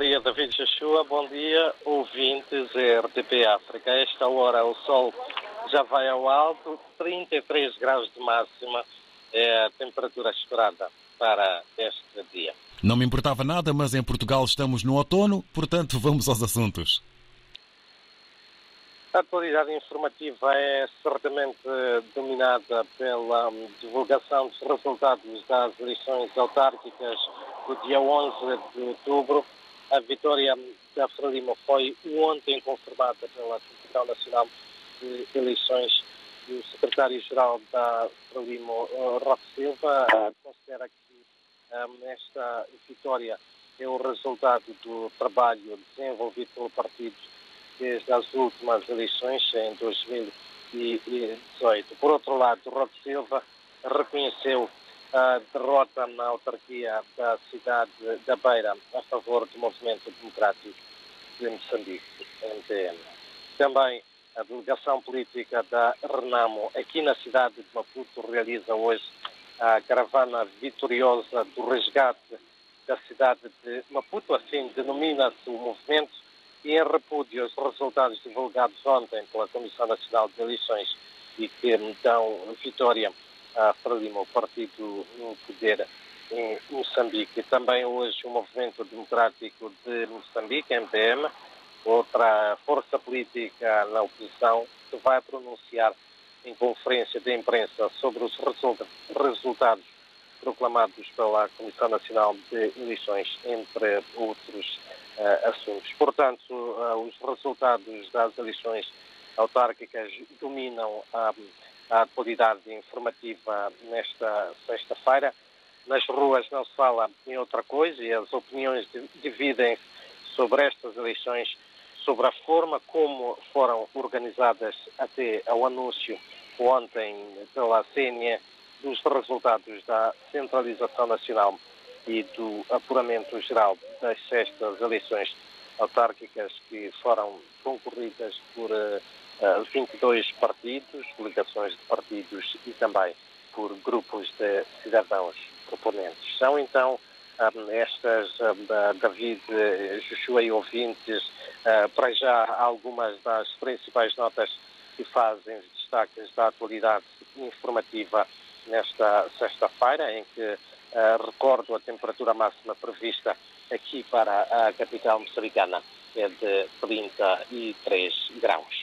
dia, David Joshua. Bom dia, ouvintes RTP África. A esta hora o sol já vai ao alto, 33 graus de máxima é a temperatura esperada para este dia. Não me importava nada, mas em Portugal estamos no outono, portanto vamos aos assuntos. A atualidade informativa é certamente dominada pela divulgação dos resultados das eleições autárquicas do dia 11 de outubro. A vitória da Frelimo foi ontem confirmada pela Comissão Nacional de Eleições e o secretário-geral da Frelimo, Roque Silva, considera que um, esta vitória é o resultado do trabalho desenvolvido pelo partido desde as últimas eleições em 2018. Por outro lado, Roque Silva reconheceu a derrota na autarquia da cidade da Beira a favor do movimento democrático de Moçambique, MTM. Também a delegação política da Renamo, aqui na cidade de Maputo, realiza hoje a caravana vitoriosa do resgate da cidade de Maputo, assim denomina-se o movimento, e em repúdio aos resultados divulgados ontem pela Comissão Nacional de Eleições e que dão vitória a Frelimo, o partido no poder em Moçambique. Também hoje o Movimento Democrático de Moçambique, MPM, outra força política na oposição, que vai pronunciar em conferência de imprensa sobre os resultados proclamados pela Comissão Nacional de Eleições, entre outros uh, assuntos. Portanto, uh, os resultados das eleições autárquicas dominam a, a atualidade informativa nesta sexta-feira. Nas ruas não se fala em outra coisa e as opiniões dividem-se sobre estas eleições sobre a forma como foram organizadas até ao anúncio ontem pela CNE dos resultados da centralização nacional e do apuramento geral das sextas eleições autárquicas que foram concorridas por uh, eh, 22 eh, partidos, delegações de partidos e também por grupos de cidadãos proponentes. São então um, estas, um, David, Joshua e ouvintes, uh, para já algumas das principais notas que fazem os destaques da atualidade informativa nesta sexta-feira, em que uh, recordo a temperatura máxima prevista aqui para a capital moçambicana é de 33 graus.